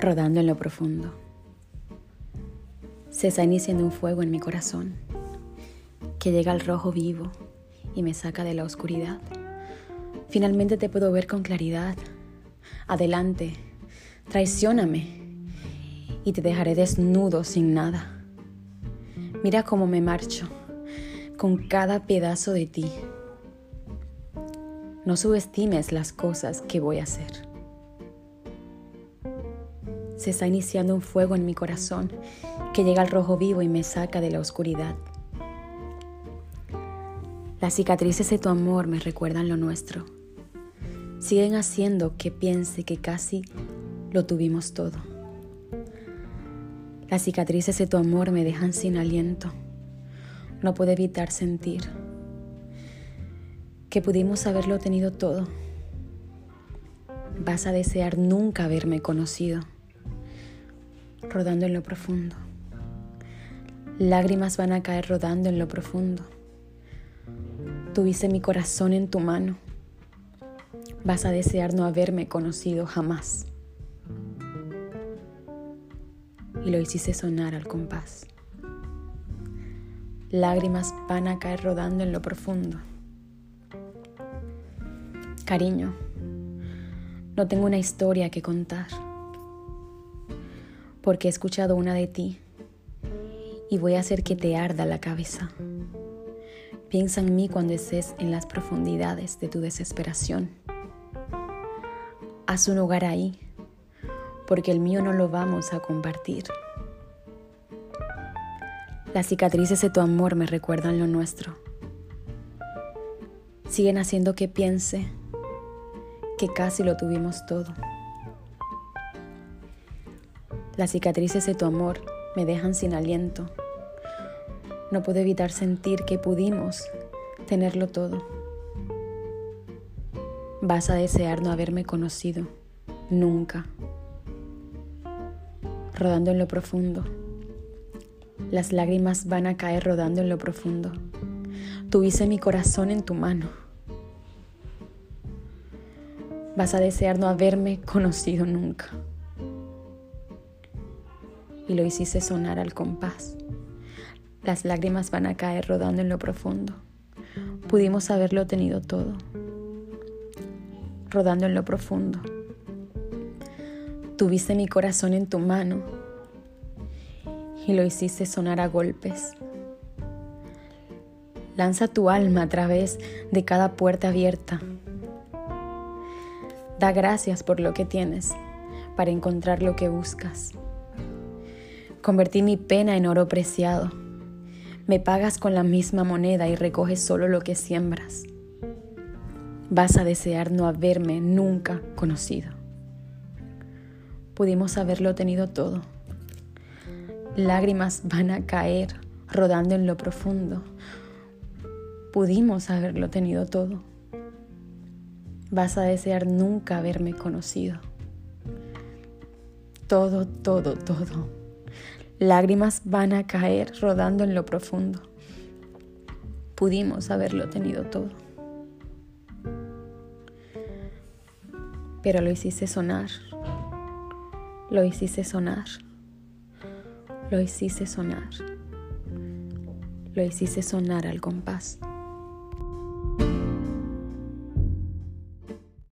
rodando en lo profundo. Se está iniciando un fuego en mi corazón que llega al rojo vivo y me saca de la oscuridad. Finalmente te puedo ver con claridad. Adelante, traicióname y te dejaré desnudo sin nada. Mira cómo me marcho con cada pedazo de ti. No subestimes las cosas que voy a hacer. Se está iniciando un fuego en mi corazón que llega al rojo vivo y me saca de la oscuridad. Las cicatrices de tu amor me recuerdan lo nuestro. Siguen haciendo que piense que casi lo tuvimos todo. Las cicatrices de tu amor me dejan sin aliento. No puedo evitar sentir que pudimos haberlo tenido todo. Vas a desear nunca haberme conocido rodando en lo profundo. Lágrimas van a caer rodando en lo profundo. Tuviste mi corazón en tu mano. Vas a desear no haberme conocido jamás. Y lo hiciste sonar al compás. Lágrimas van a caer rodando en lo profundo. Cariño, no tengo una historia que contar porque he escuchado una de ti y voy a hacer que te arda la cabeza. Piensa en mí cuando estés en las profundidades de tu desesperación. Haz un hogar ahí, porque el mío no lo vamos a compartir. Las cicatrices de tu amor me recuerdan lo nuestro. Siguen haciendo que piense que casi lo tuvimos todo. Las cicatrices de tu amor me dejan sin aliento. No puedo evitar sentir que pudimos tenerlo todo. Vas a desear no haberme conocido nunca. Rodando en lo profundo. Las lágrimas van a caer rodando en lo profundo. Tuviste mi corazón en tu mano. Vas a desear no haberme conocido nunca y lo hiciste sonar al compás. Las lágrimas van a caer rodando en lo profundo. Pudimos haberlo tenido todo. Rodando en lo profundo. Tuviste mi corazón en tu mano y lo hiciste sonar a golpes. Lanza tu alma a través de cada puerta abierta. Da gracias por lo que tienes para encontrar lo que buscas. Convertí mi pena en oro preciado. Me pagas con la misma moneda y recoges solo lo que siembras. Vas a desear no haberme nunca conocido. Pudimos haberlo tenido todo. Lágrimas van a caer rodando en lo profundo. Pudimos haberlo tenido todo. Vas a desear nunca haberme conocido. Todo, todo, todo. Lágrimas van a caer rodando en lo profundo. Pudimos haberlo tenido todo. Pero lo hiciste sonar. Lo hiciste sonar. Lo hiciste sonar. Lo hiciste sonar al compás.